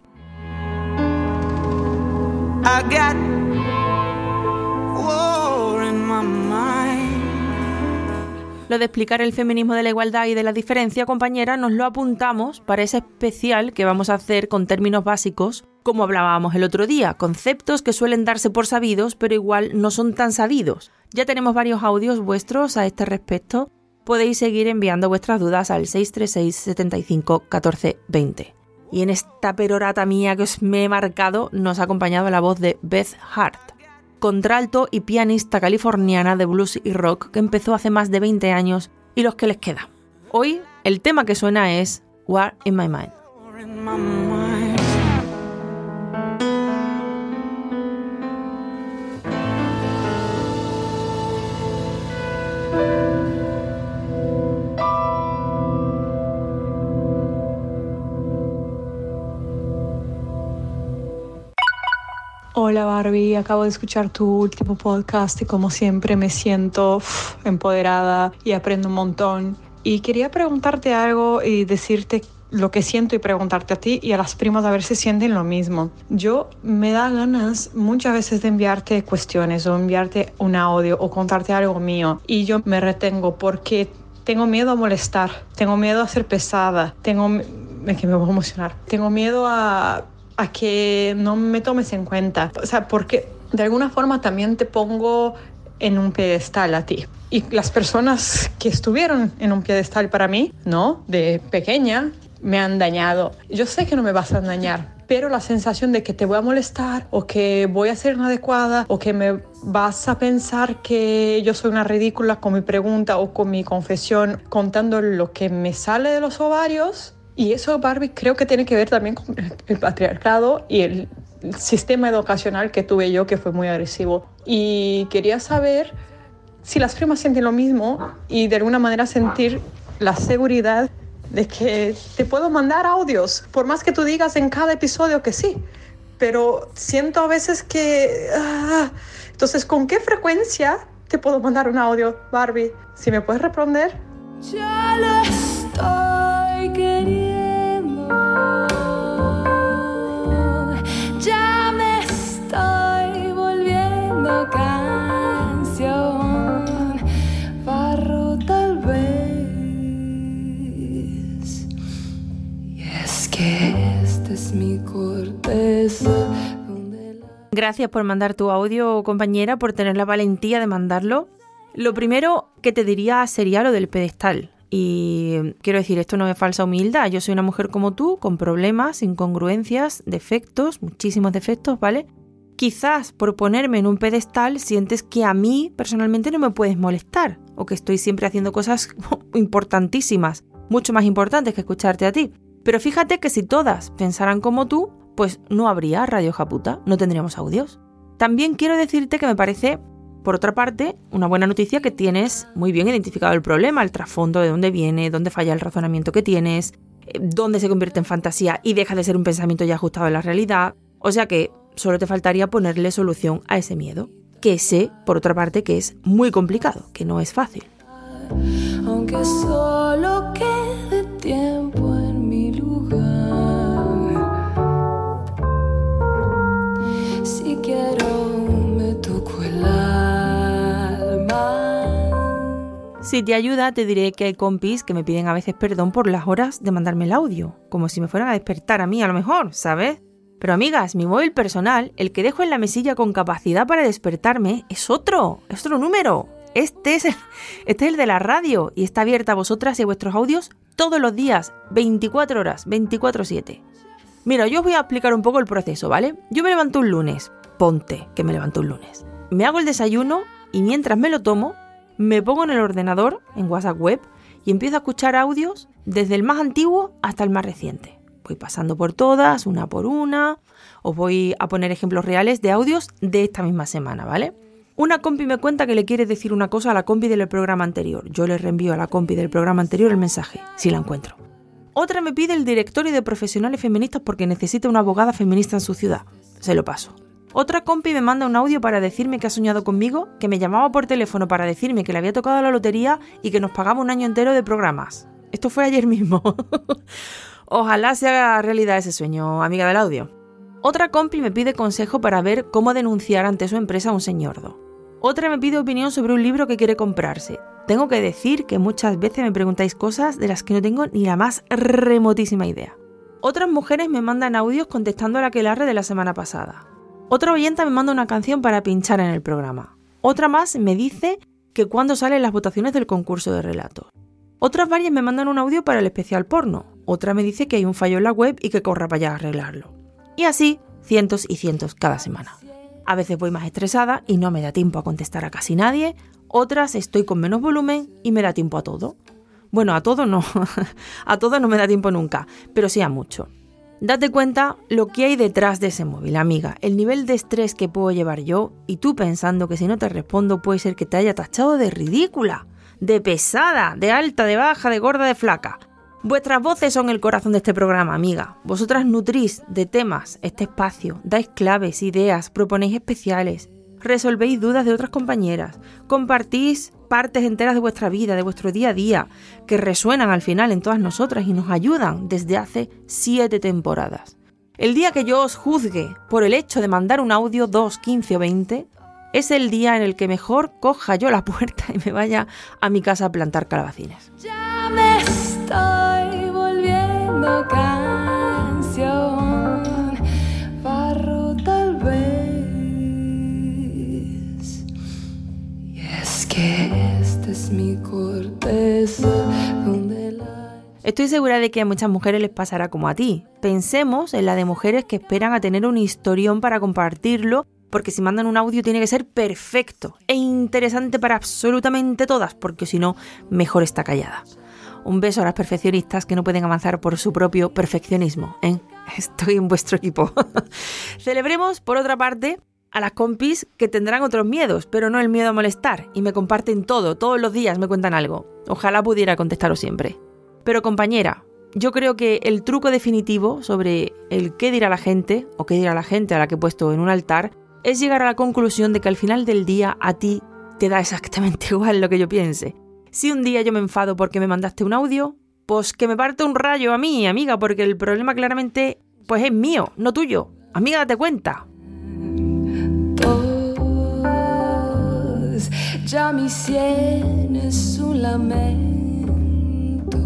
Lo de explicar el feminismo de la igualdad y de la diferencia, compañera, nos lo apuntamos para ese especial que vamos a hacer con términos básicos, como hablábamos el otro día, conceptos que suelen darse por sabidos, pero igual no son tan sabidos. Ya tenemos varios audios vuestros a este respecto. Podéis seguir enviando vuestras dudas al 636 75 14 20. Y en esta perorata mía que os me he marcado, nos ha acompañado la voz de Beth Hart contralto y pianista californiana de blues y rock que empezó hace más de 20 años y los que les queda. Hoy el tema que suena es War in My Mind. Barbie, acabo de escuchar tu último podcast y como siempre me siento empoderada y aprendo un montón. Y quería preguntarte algo y decirte lo que siento y preguntarte a ti y a las primas a ver si sienten lo mismo. Yo me da ganas muchas veces de enviarte cuestiones o enviarte un audio o contarte algo mío y yo me retengo porque tengo miedo a molestar, tengo miedo a ser pesada, tengo... Que me voy a emocionar. Tengo miedo a a que no me tomes en cuenta. O sea, porque de alguna forma también te pongo en un pedestal a ti. Y las personas que estuvieron en un pedestal para mí, ¿no? De pequeña, me han dañado. Yo sé que no me vas a dañar, pero la sensación de que te voy a molestar o que voy a ser inadecuada o que me vas a pensar que yo soy una ridícula con mi pregunta o con mi confesión contando lo que me sale de los ovarios. Y eso, Barbie, creo que tiene que ver también con el patriarcado y el sistema educacional que tuve yo, que fue muy agresivo. Y quería saber si las primas sienten lo mismo y de alguna manera sentir la seguridad de que te puedo mandar audios, por más que tú digas en cada episodio que sí, pero siento a veces que... ah, entonces, ¿con qué frecuencia te puedo mandar un audio, Barbie? Si me puedes responder. Ya lo estoy queriendo. Gracias por mandar tu audio, compañera, por tener la valentía de mandarlo. Lo primero que te diría sería lo del pedestal. Y quiero decir, esto no es falsa humildad. Yo soy una mujer como tú, con problemas, incongruencias, defectos, muchísimos defectos, ¿vale? Quizás por ponerme en un pedestal sientes que a mí personalmente no me puedes molestar o que estoy siempre haciendo cosas importantísimas, mucho más importantes que escucharte a ti. Pero fíjate que si todas pensaran como tú, pues no habría Radio Japuta, no tendríamos audios. También quiero decirte que me parece, por otra parte, una buena noticia que tienes muy bien identificado el problema, el trasfondo de dónde viene, dónde falla el razonamiento que tienes, eh, dónde se convierte en fantasía y deja de ser un pensamiento ya ajustado a la realidad. O sea que solo te faltaría ponerle solución a ese miedo, que sé, por otra parte, que es muy complicado, que no es fácil. Aunque solo quede tiempo en mi lugar. Si te ayuda, te diré que hay compis que me piden a veces perdón por las horas de mandarme el audio, como si me fueran a despertar a mí a lo mejor, ¿sabes? Pero amigas, mi móvil personal, el que dejo en la mesilla con capacidad para despertarme, es otro, es otro número. Este es, el, este es el de la radio y está abierta a vosotras y a vuestros audios todos los días, 24 horas, 24/7. Mira, yo os voy a explicar un poco el proceso, ¿vale? Yo me levanto un lunes, ponte que me levanto un lunes. Me hago el desayuno y mientras me lo tomo, me pongo en el ordenador, en WhatsApp web, y empiezo a escuchar audios desde el más antiguo hasta el más reciente. Voy pasando por todas, una por una. Os voy a poner ejemplos reales de audios de esta misma semana, ¿vale? Una compi me cuenta que le quiere decir una cosa a la compi del programa anterior. Yo le reenvío a la compi del programa anterior el mensaje, si la encuentro. Otra me pide el directorio de profesionales feministas porque necesita una abogada feminista en su ciudad. Se lo paso. Otra compi me manda un audio para decirme que ha soñado conmigo, que me llamaba por teléfono para decirme que le había tocado la lotería y que nos pagaba un año entero de programas. Esto fue ayer mismo. Ojalá se haga realidad ese sueño, amiga del audio. Otra compi me pide consejo para ver cómo denunciar ante su empresa a un señordo. Otra me pide opinión sobre un libro que quiere comprarse. Tengo que decir que muchas veces me preguntáis cosas de las que no tengo ni la más remotísima idea. Otras mujeres me mandan audios contestando a la aquelarre de la semana pasada. Otra oyenta me manda una canción para pinchar en el programa. Otra más me dice que cuándo salen las votaciones del concurso de relatos. Otras varias me mandan un audio para el especial porno. Otra me dice que hay un fallo en la web y que corra para allá a arreglarlo. Y así, cientos y cientos cada semana. A veces voy más estresada y no me da tiempo a contestar a casi nadie, otras estoy con menos volumen y me da tiempo a todo. Bueno, a todo no, a todo no me da tiempo nunca, pero sí a mucho. Date cuenta lo que hay detrás de ese móvil, amiga, el nivel de estrés que puedo llevar yo y tú pensando que si no te respondo puede ser que te haya tachado de ridícula, de pesada, de alta, de baja, de gorda, de flaca. Vuestras voces son el corazón de este programa, amiga. Vosotras nutrís de temas este espacio, dais claves, ideas, proponéis especiales, resolvéis dudas de otras compañeras, compartís partes enteras de vuestra vida, de vuestro día a día, que resuenan al final en todas nosotras y nos ayudan desde hace siete temporadas. El día que yo os juzgue por el hecho de mandar un audio 2, 15 o 20, es el día en el que mejor coja yo la puerta y me vaya a mi casa a plantar calabacines. Ya me estoy volviendo mi corteza donde la... Estoy segura de que a muchas mujeres les pasará como a ti. Pensemos en la de mujeres que esperan a tener un historión para compartirlo, porque si mandan un audio tiene que ser perfecto e interesante para absolutamente todas, porque si no, mejor está callada. Un beso a las perfeccionistas que no pueden avanzar por su propio perfeccionismo. ¿eh? Estoy en vuestro equipo. Celebremos, por otra parte, a las compis que tendrán otros miedos, pero no el miedo a molestar, y me comparten todo, todos los días me cuentan algo. Ojalá pudiera contestaros siempre. Pero compañera, yo creo que el truco definitivo sobre el qué dirá la gente, o qué dirá la gente a la que he puesto en un altar, es llegar a la conclusión de que al final del día a ti te da exactamente igual lo que yo piense. Si un día yo me enfado porque me mandaste un audio, pues que me parte un rayo a mí, amiga, porque el problema claramente pues es mío, no tuyo. Amiga, date cuenta. Ya mi un lamento.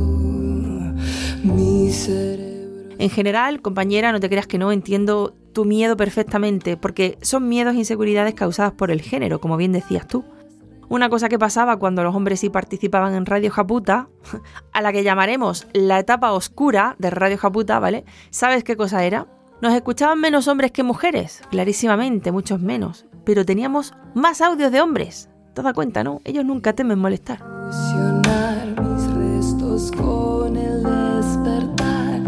Mi cerebro. En general, compañera, no te creas que no entiendo tu miedo perfectamente, porque son miedos e inseguridades causadas por el género, como bien decías tú. Una cosa que pasaba cuando los hombres sí participaban en Radio Japuta, a la que llamaremos la etapa oscura de Radio Japuta, ¿vale? ¿Sabes qué cosa era? Nos escuchaban menos hombres que mujeres, clarísimamente, muchos menos, pero teníamos más audios de hombres. Te das cuenta, ¿no? Ellos nunca temen molestar. mis restos con el despertar,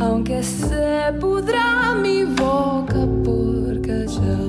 aunque se pudra mi boca por callar.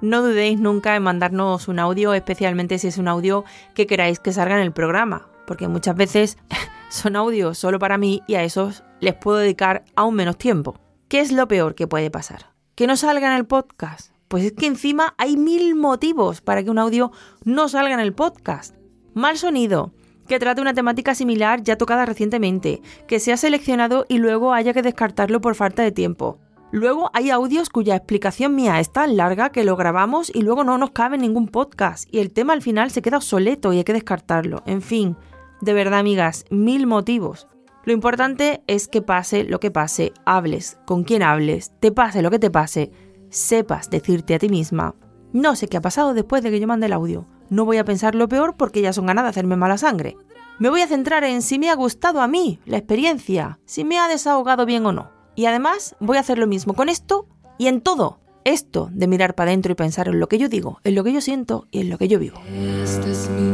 No dudéis nunca en mandarnos un audio, especialmente si es un audio que queráis que salga en el programa, porque muchas veces son audios solo para mí y a esos les puedo dedicar aún menos tiempo. ¿Qué es lo peor que puede pasar? ¿Que no salga en el podcast? Pues es que encima hay mil motivos para que un audio no salga en el podcast. Mal sonido, que trate una temática similar ya tocada recientemente, que sea seleccionado y luego haya que descartarlo por falta de tiempo Luego hay audios cuya explicación mía es tan larga que lo grabamos y luego no nos cabe en ningún podcast y el tema al final se queda obsoleto y hay que descartarlo. En fin, de verdad amigas, mil motivos. Lo importante es que pase lo que pase, hables con quien hables, te pase lo que te pase, sepas decirte a ti misma, no sé qué ha pasado después de que yo mande el audio, no voy a pensar lo peor porque ya son ganas de hacerme mala sangre. Me voy a centrar en si me ha gustado a mí la experiencia, si me ha desahogado bien o no. Y además voy a hacer lo mismo con esto y en todo. Esto de mirar para adentro y pensar en lo que yo digo, en lo que yo siento y en lo que yo vivo. Esta es mi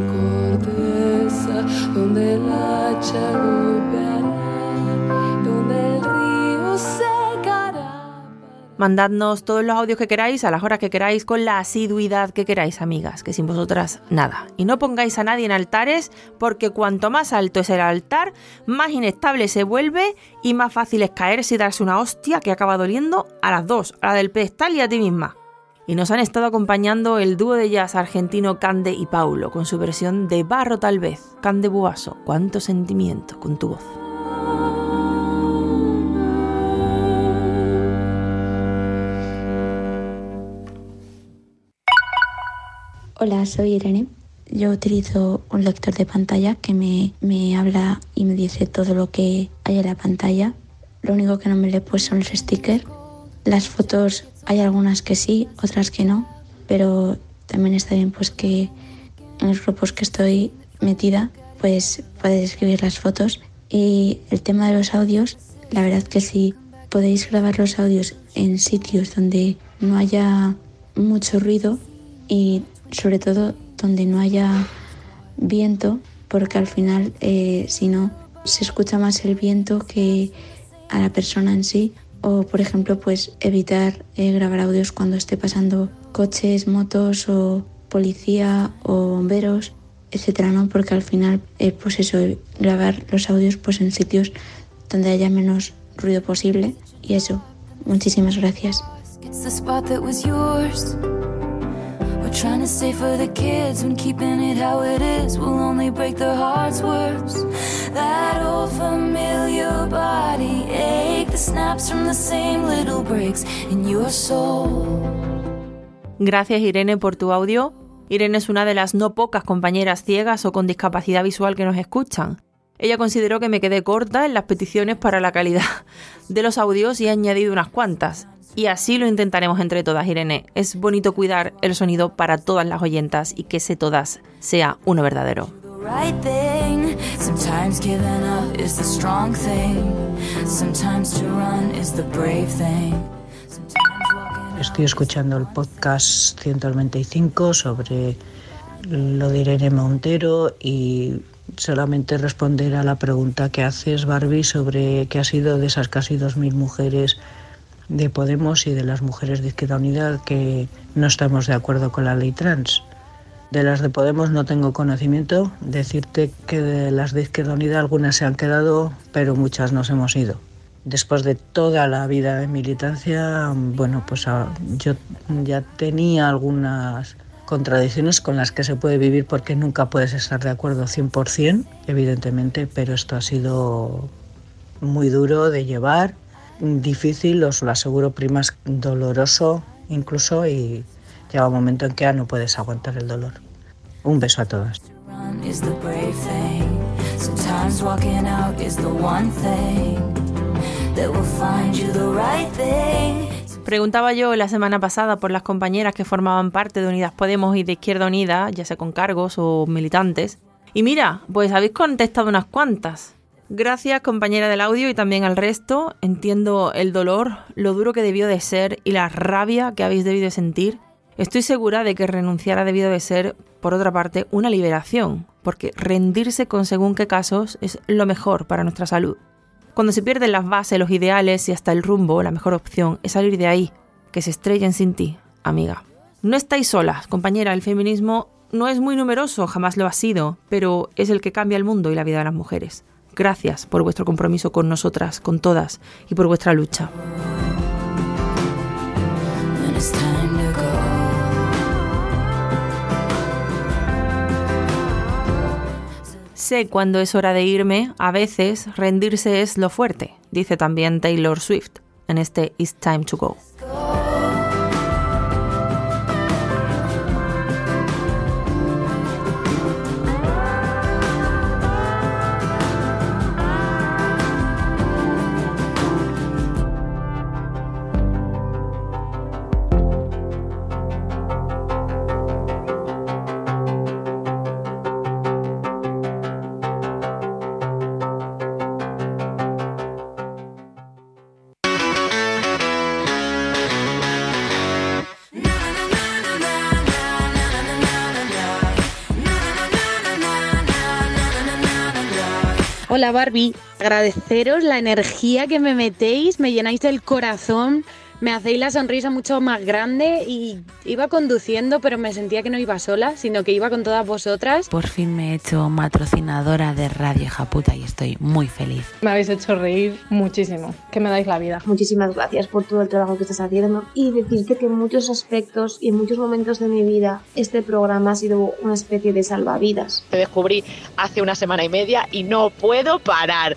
Mandadnos todos los audios que queráis, a las horas que queráis, con la asiduidad que queráis, amigas, que sin vosotras nada. Y no pongáis a nadie en altares, porque cuanto más alto es el altar, más inestable se vuelve y más fácil es caerse y darse una hostia que acaba doliendo a las dos, a la del pedestal y a ti misma. Y nos han estado acompañando el dúo de jazz argentino Cande y Paulo, con su versión de Barro tal vez. Cande Buaso, cuánto sentimiento con tu voz. Hola, soy Irene. Yo utilizo un lector de pantalla que me, me, habla y me dice todo lo que hay en la pantalla. Lo único que no me lee pues son los stickers. Las fotos hay algunas que sí, otras que no, pero también está bien pues que en los grupos que estoy metida pues puedes escribir las fotos. Y el tema de los audios, la verdad que si podéis grabar los audios en sitios donde no haya mucho ruido y sobre todo donde no haya viento, porque al final, eh, si no, se escucha más el viento que a la persona en sí. O, por ejemplo, pues evitar eh, grabar audios cuando esté pasando coches, motos o policía o bomberos, etcétera, ¿no? Porque al final, eh, pues eso, grabar los audios pues en sitios donde haya menos ruido posible. Y eso, muchísimas gracias. Trying to stay for the kids when keeping it how it is will only break their hearts worse. That old familiar body ache, the snaps from the same little breaks in your soul. Gracias Irene por tu audio. Irene es una de las no pocas compañeras ciegas o con discapacidad visual que nos escuchan. Ella consideró que me quedé corta en las peticiones para la calidad de los audios y ha añadido unas cuantas. Y así lo intentaremos entre todas, Irene. Es bonito cuidar el sonido para todas las oyentas y que ese todas sea uno verdadero. Right thing. Sometimes giving up is the strong thing. Sometimes to run is the brave thing. Estoy escuchando el podcast 195 sobre lo de Irene Montero y solamente responder a la pregunta que haces, Barbie, sobre qué ha sido de esas casi 2.000 mujeres de Podemos y de las mujeres de Izquierda Unida que no estamos de acuerdo con la ley trans. De las de Podemos no tengo conocimiento. Decirte que de las de Izquierda Unida algunas se han quedado, pero muchas nos hemos ido. Después de toda la vida de militancia, bueno, pues ah, yo ya tenía algunas contradicciones con las que se puede vivir porque nunca puedes estar de acuerdo 100%, evidentemente, pero esto ha sido muy duro de llevar, difícil, os lo aseguro, primas, doloroso incluso y llega un momento en que ya no puedes aguantar el dolor. Un beso a todas. Preguntaba yo la semana pasada por las compañeras que formaban parte de Unidas Podemos y de Izquierda Unida, ya sea con cargos o militantes. Y mira, pues habéis contestado unas cuantas. Gracias compañera del audio y también al resto. Entiendo el dolor, lo duro que debió de ser y la rabia que habéis debido de sentir. Estoy segura de que renunciar ha debido de ser, por otra parte, una liberación, porque rendirse con según qué casos es lo mejor para nuestra salud. Cuando se pierden las bases, los ideales y hasta el rumbo, la mejor opción es salir de ahí, que se estrellen sin ti, amiga. No estáis solas, compañera, el feminismo no es muy numeroso, jamás lo ha sido, pero es el que cambia el mundo y la vida de las mujeres. Gracias por vuestro compromiso con nosotras, con todas, y por vuestra lucha. Sé cuándo es hora de irme, a veces rendirse es lo fuerte, dice también Taylor Swift en este It's Time to Go. Barbie, agradeceros la energía que me metéis, me llenáis el corazón, me hacéis la sonrisa mucho más grande y iba conduciendo pero me sentía que no iba sola, sino que iba con todas vosotras. Por fin me he hecho patrocinadora de Radio Japuta y estoy muy feliz. Me habéis hecho reír muchísimo, que me dais la vida. Muchísimas gracias por todo el trabajo que estás haciendo y decirte que en muchos aspectos y en muchos momentos de mi vida este programa ha sido una especie de salvavidas. Te descubrí hace una semana y media y no puedo parar.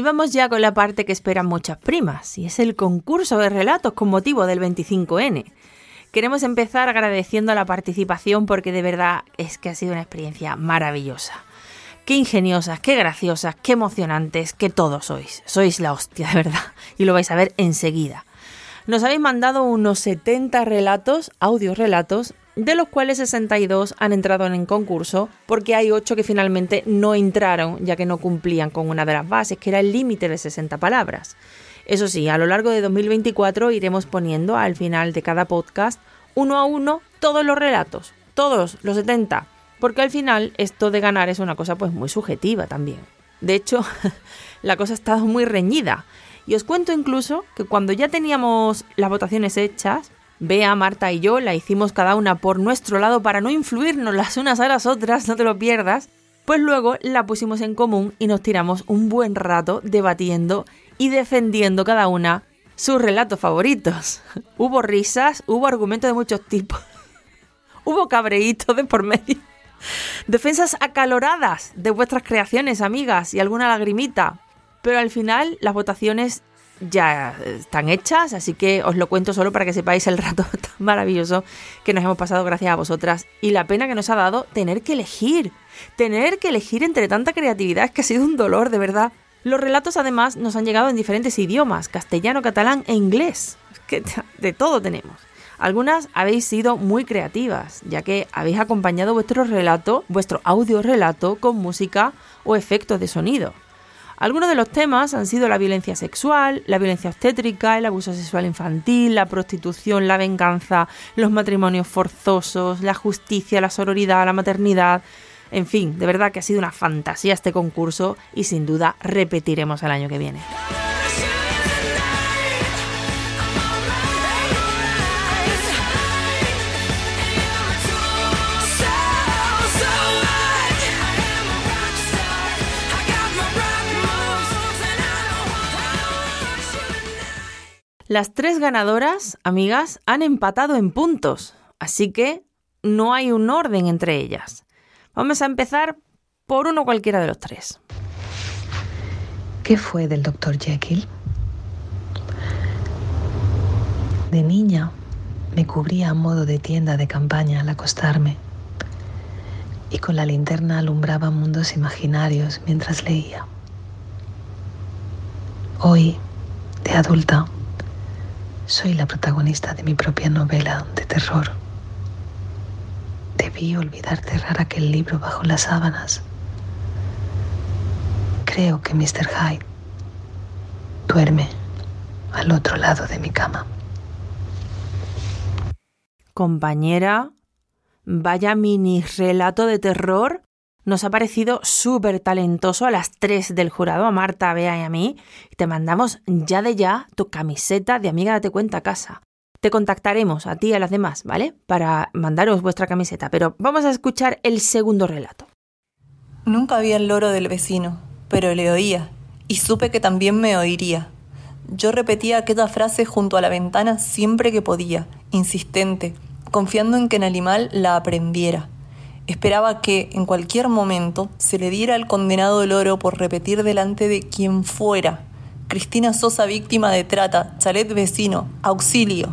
Y vamos ya con la parte que esperan muchas primas, y es el concurso de relatos con motivo del 25N. Queremos empezar agradeciendo la participación porque de verdad es que ha sido una experiencia maravillosa. Qué ingeniosas, qué graciosas, qué emocionantes, que todos sois. Sois la hostia, de verdad. Y lo vais a ver enseguida. Nos habéis mandado unos 70 relatos, audios relatos, de los cuales 62 han entrado en concurso porque hay 8 que finalmente no entraron ya que no cumplían con una de las bases, que era el límite de 60 palabras. Eso sí, a lo largo de 2024 iremos poniendo al final de cada podcast uno a uno todos los relatos, todos los 70, porque al final esto de ganar es una cosa pues muy subjetiva también. De hecho, la cosa ha estado muy reñida. Y os cuento incluso que cuando ya teníamos las votaciones hechas, Bea, Marta y yo la hicimos cada una por nuestro lado para no influirnos las unas a las otras, no te lo pierdas. Pues luego la pusimos en común y nos tiramos un buen rato debatiendo y defendiendo cada una sus relatos favoritos. hubo risas, hubo argumentos de muchos tipos, hubo cabreitos de por medio, defensas acaloradas de vuestras creaciones, amigas, y alguna lagrimita. Pero al final las votaciones ya están hechas, así que os lo cuento solo para que sepáis el rato tan maravilloso que nos hemos pasado gracias a vosotras y la pena que nos ha dado tener que elegir, tener que elegir entre tanta creatividad es que ha sido un dolor, de verdad. Los relatos además nos han llegado en diferentes idiomas, castellano, catalán e inglés. Es que de todo tenemos. Algunas habéis sido muy creativas, ya que habéis acompañado vuestro relato, vuestro audio relato con música o efectos de sonido. Algunos de los temas han sido la violencia sexual, la violencia obstétrica, el abuso sexual infantil, la prostitución, la venganza, los matrimonios forzosos, la justicia, la sororidad, la maternidad. En fin, de verdad que ha sido una fantasía este concurso y sin duda repetiremos el año que viene. Las tres ganadoras, amigas, han empatado en puntos, así que no hay un orden entre ellas. Vamos a empezar por uno cualquiera de los tres. ¿Qué fue del doctor Jekyll? De niña me cubría a modo de tienda de campaña al acostarme y con la linterna alumbraba mundos imaginarios mientras leía. Hoy, de adulta, soy la protagonista de mi propia novela de terror. Debí olvidar cerrar aquel libro bajo las sábanas. Creo que Mr. Hyde duerme al otro lado de mi cama. Compañera, vaya mini relato de terror. Nos ha parecido súper talentoso a las tres del jurado, a Marta, a Bea y a mí. Te mandamos ya de ya tu camiseta de amiga date cuenta a casa. Te contactaremos a ti y a las demás, ¿vale? Para mandaros vuestra camiseta. Pero vamos a escuchar el segundo relato. Nunca vi el loro del vecino, pero le oía, y supe que también me oiría. Yo repetía aquella frase junto a la ventana siempre que podía, insistente, confiando en que el animal la aprendiera. Esperaba que, en cualquier momento, se le diera al condenado loro por repetir delante de quien fuera. Cristina Sosa víctima de trata, chalet vecino, auxilio.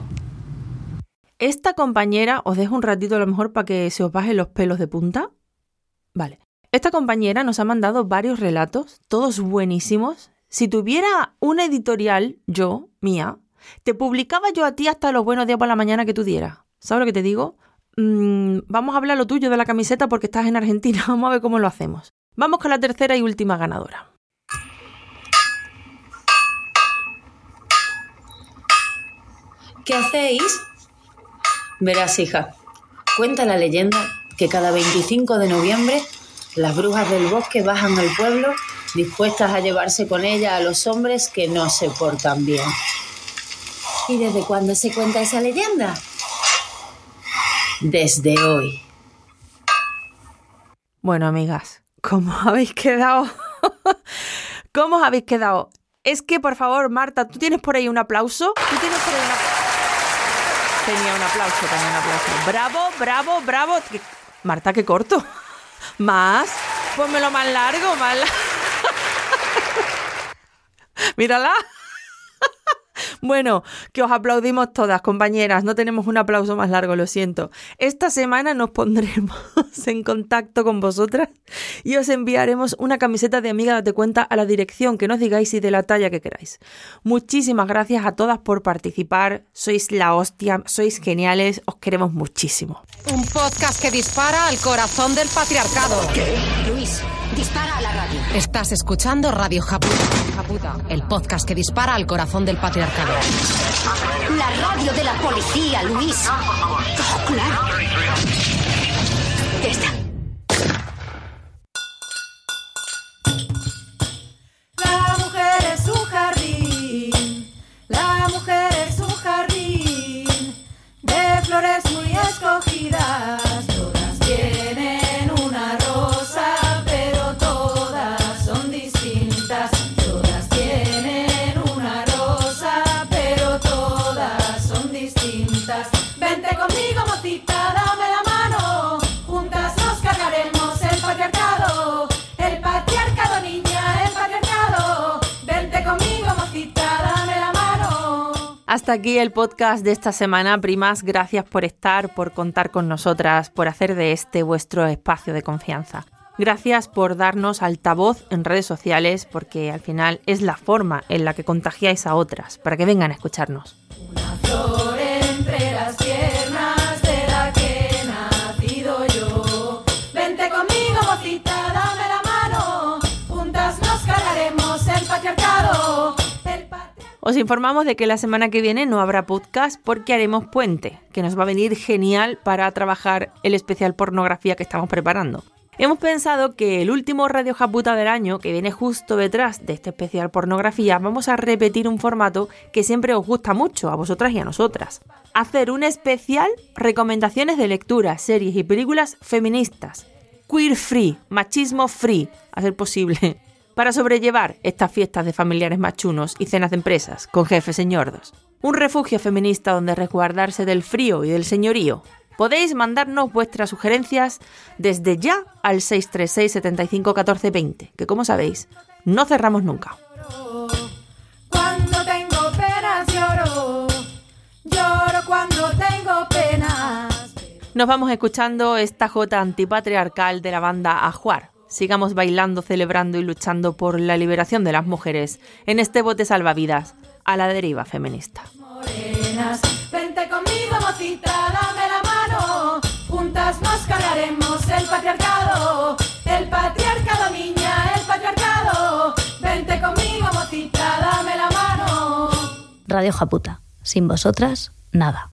Esta compañera, os dejo un ratito a lo mejor para que se os bajen los pelos de punta. Vale. Esta compañera nos ha mandado varios relatos, todos buenísimos. Si tuviera una editorial, yo, mía, te publicaba yo a ti hasta los buenos días por la mañana que tú dieras. ¿Sabes lo que te digo? Mm, vamos a hablar lo tuyo de la camiseta porque estás en Argentina. Vamos a ver cómo lo hacemos. Vamos con la tercera y última ganadora. ¿Qué hacéis? Verás, hija, cuenta la leyenda que cada 25 de noviembre las brujas del bosque bajan al pueblo dispuestas a llevarse con ella a los hombres que no se portan bien. ¿Y desde cuándo se cuenta esa leyenda? Desde hoy. Bueno, amigas, ¿cómo habéis quedado? ¿Cómo os habéis quedado? Es que, por favor, Marta, ¿tú tienes por ahí un aplauso? ¿Tú tienes por ahí un aplauso? Tenía un aplauso, tenía un aplauso. Bravo, bravo, bravo. ¿Qué- Marta, qué corto. Más. Pónmelo más largo, más largo. Mírala. Bueno, que os aplaudimos todas, compañeras. No tenemos un aplauso más largo, lo siento. Esta semana nos pondremos en contacto con vosotras y os enviaremos una camiseta de amiga date cuenta a la dirección que nos digáis y de la talla que queráis. Muchísimas gracias a todas por participar. Sois la hostia, sois geniales, os queremos muchísimo. Un podcast que dispara al corazón del patriarcado. Luis, dispara a la radio. Estás escuchando Radio Japuta. Japuta, el podcast que dispara al corazón del patriarcado. La radio de la policía, Luis. Oh, claro. Ya está. La mujer es un jardín, la mujer es un jardín de flores muy escogidas. Hasta aquí el podcast de esta semana, primas. Gracias por estar, por contar con nosotras, por hacer de este vuestro espacio de confianza. Gracias por darnos altavoz en redes sociales, porque al final es la forma en la que contagiáis a otras, para que vengan a escucharnos. entre las Os informamos de que la semana que viene no habrá podcast porque haremos puente, que nos va a venir genial para trabajar el especial pornografía que estamos preparando. Hemos pensado que el último Radio Japuta del año, que viene justo detrás de este especial pornografía, vamos a repetir un formato que siempre os gusta mucho a vosotras y a nosotras. Hacer un especial recomendaciones de lectura, series y películas feministas. Queer free, machismo free, a ser posible para sobrellevar estas fiestas de familiares machunos y cenas de empresas con jefes señordos. Un refugio feminista donde resguardarse del frío y del señorío. Podéis mandarnos vuestras sugerencias desde ya al 636 75 14 20, que como sabéis, no cerramos nunca. Cuando tengo penas lloro, lloro cuando tengo penas. Nos vamos escuchando esta jota antipatriarcal de la banda Ajuar, sigamos bailando, celebrando y luchando por la liberación de las mujeres en este bote salvavidas a la deriva feminista. Morenas, vente conmigo, mocita, dame la mano. Juntas nos cargaremos el patriarcado. El patriarcado, niña, el patriarcado. Vente conmigo, mocita, dame la mano. Radio Japuta. Sin vosotras, nada.